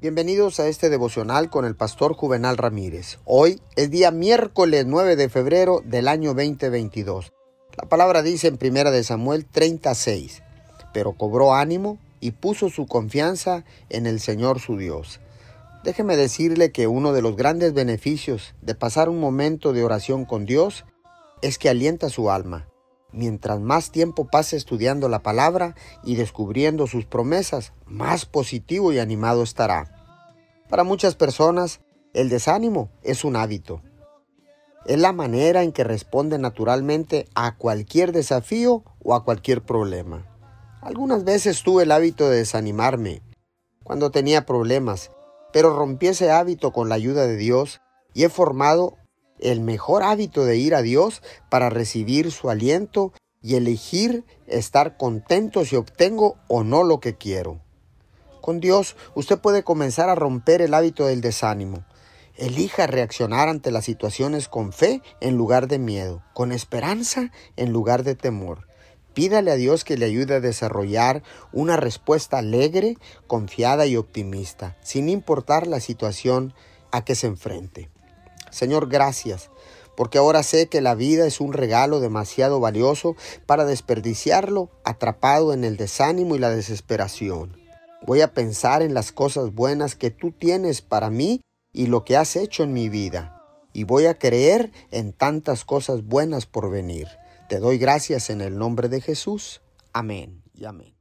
Bienvenidos a este devocional con el pastor Juvenal Ramírez. Hoy es día miércoles 9 de febrero del año 2022. La palabra dice en primera de Samuel 36, pero cobró ánimo y puso su confianza en el Señor su Dios. Déjeme decirle que uno de los grandes beneficios de pasar un momento de oración con Dios es que alienta su alma. Mientras más tiempo pase estudiando la palabra y descubriendo sus promesas, más positivo y animado estará. Para muchas personas, el desánimo es un hábito. Es la manera en que responde naturalmente a cualquier desafío o a cualquier problema. Algunas veces tuve el hábito de desanimarme cuando tenía problemas, pero rompí ese hábito con la ayuda de Dios y he formado el mejor hábito de ir a Dios para recibir su aliento y elegir estar contento si obtengo o no lo que quiero. Con Dios usted puede comenzar a romper el hábito del desánimo. Elija reaccionar ante las situaciones con fe en lugar de miedo, con esperanza en lugar de temor. Pídale a Dios que le ayude a desarrollar una respuesta alegre, confiada y optimista, sin importar la situación a que se enfrente. Señor, gracias, porque ahora sé que la vida es un regalo demasiado valioso para desperdiciarlo atrapado en el desánimo y la desesperación. Voy a pensar en las cosas buenas que tú tienes para mí y lo que has hecho en mi vida. Y voy a creer en tantas cosas buenas por venir. Te doy gracias en el nombre de Jesús. Amén y amén.